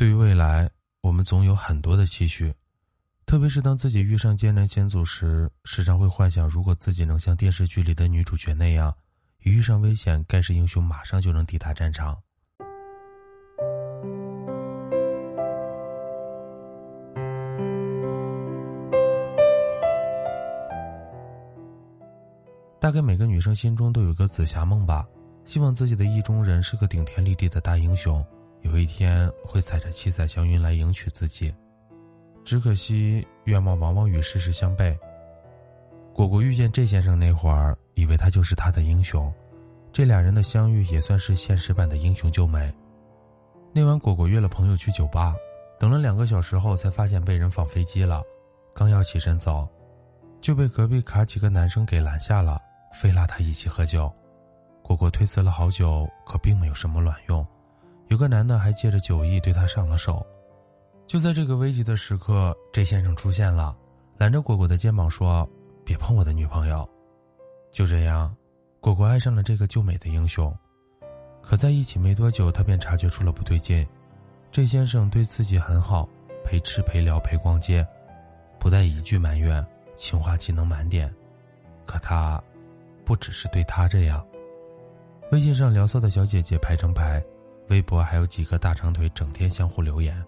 对于未来，我们总有很多的期许，特别是当自己遇上艰难险阻时，时常会幻想，如果自己能像电视剧里的女主角那样，一遇上危险，盖世英雄马上就能抵达战场。大概每个女生心中都有个紫霞梦吧，希望自己的意中人是个顶天立地的大英雄，有一天会踩着七彩祥云来迎娶自己。只可惜愿望往往与事实相悖。果果遇见这先生那会儿，以为他就是他的英雄，这俩人的相遇也算是现实版的英雄救美。那晚，果果约了朋友去酒吧，等了两个小时后，才发现被人放飞机了，刚要起身走，就被隔壁卡几个男生给拦下了。非拉他一起喝酒，果果推辞了好久，可并没有什么卵用。有个男的还借着酒意对他上了手。就在这个危急的时刻这先生出现了，揽着果果的肩膀说：“别碰我的女朋友。”就这样，果果爱上了这个救美的英雄。可在一起没多久，他便察觉出了不对劲。这先生对自己很好，陪吃陪聊陪逛街，不带一句埋怨，情话技能满点。可他。不只是对他这样，微信上聊骚的小姐姐排成排，微博还有几个大长腿整天相互留言，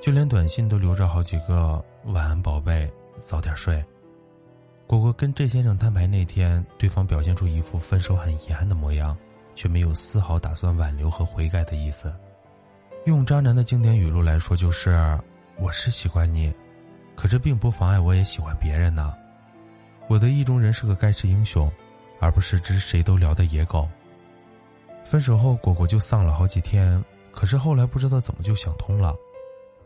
就连短信都留着好几个“晚安，宝贝，早点睡”。果果跟这先生摊牌那天，对方表现出一副分手很遗憾的模样，却没有丝毫打算挽留和悔改的意思。用渣男的经典语录来说，就是“我是喜欢你，可这并不妨碍我也喜欢别人呢。”我的意中人是个盖世英雄。而不是只谁都聊的野狗。分手后，果果就丧了好几天。可是后来不知道怎么就想通了，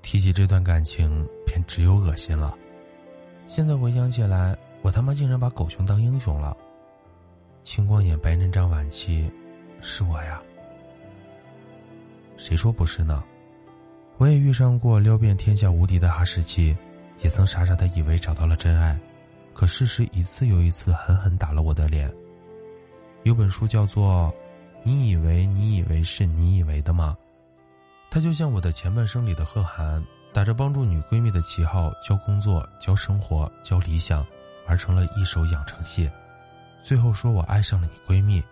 提起这段感情，便只有恶心了。现在回想起来，我他妈竟然把狗熊当英雄了。青光眼、白内障晚期，是我呀？谁说不是呢？我也遇上过撩遍天下无敌的哈士奇，也曾傻傻的以为找到了真爱。可事实一次又一次狠狠打了我的脸。有本书叫做《你以为你以为是你以为的吗》，他就像我的前半生里的贺涵，打着帮助女闺蜜的旗号教工作、教生活、教理想，而成了一手养成系。最后说我爱上了你闺蜜，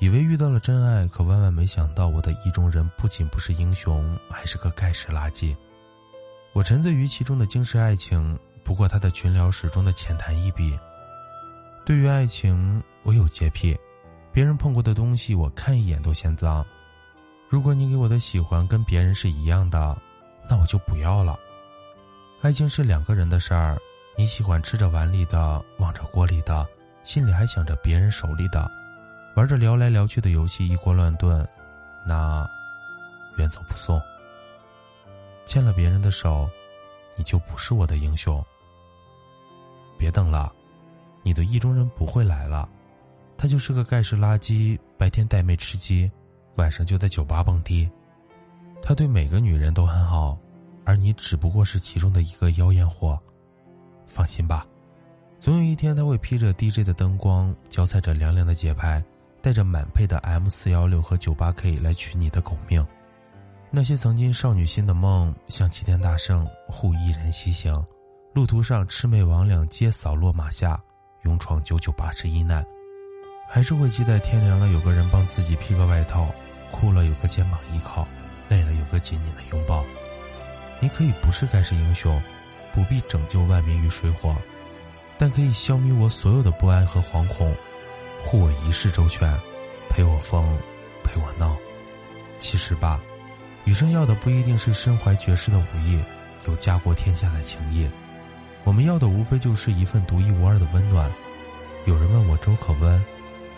以为遇到了真爱，可万万没想到我的意中人不仅不是英雄，还是个盖世垃圾。我沉醉于其中的惊世爱情。不过他的群聊始终的浅谈一笔。对于爱情，我有洁癖，别人碰过的东西我看一眼都嫌脏。如果你给我的喜欢跟别人是一样的，那我就不要了。爱情是两个人的事儿，你喜欢吃着碗里的，望着锅里的，心里还想着别人手里的，玩着聊来聊去的游戏一锅乱炖，那远走不送。牵了别人的手，你就不是我的英雄。别等了，你的意中人不会来了，他就是个盖世垃圾，白天带妹吃鸡，晚上就在酒吧蹦迪。他对每个女人都很好，而你只不过是其中的一个妖艳货。放心吧，总有一天他会披着 DJ 的灯光，脚踩着凉凉的节拍，带着满配的 M 四幺六和九八 K 来取你的狗命。那些曾经少女心的梦，像齐天大圣护一人西行。路途上，魑魅魍魉皆扫落马下，勇闯九九八十一难，还是会期待天凉了有个人帮自己披个外套，哭了有个肩膀依靠，累了有个紧紧的拥抱。你可以不是盖世英雄，不必拯救万民于水火，但可以消弭我所有的不安和惶恐，护我一世周全，陪我疯，陪我闹。其实吧，余生要的不一定是身怀绝世的武艺，有家国天下的情谊。我们要的无非就是一份独一无二的温暖。有人问我粥可温，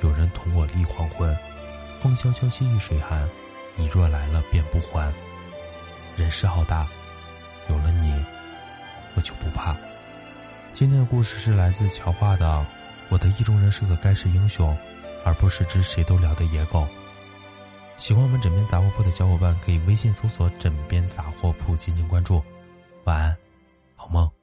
有人同我立黄昏。风萧萧兮易水寒，你若来了便不还。人世浩大，有了你，我就不怕。今天的故事是来自乔画的。我的意中人是个盖世英雄，而不是只谁都聊的野狗。喜欢我们枕边杂货铺的小伙伴，可以微信搜索“枕边杂货铺”进行关注。晚安，好梦。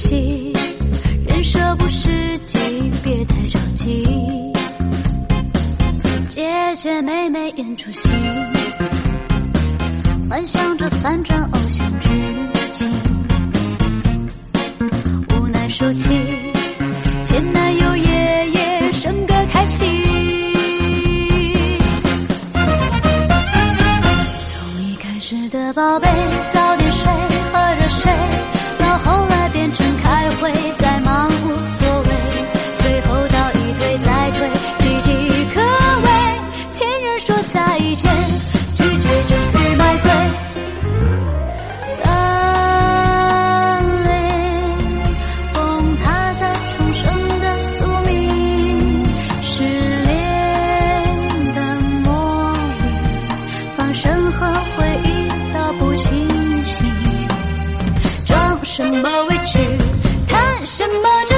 戏，人设不实际，别太着急。姐姐妹妹演出戏，幻想着反转偶像剧情。无奈收起，前男友夜夜笙歌开启。从一开始的宝贝。什么委屈谈什么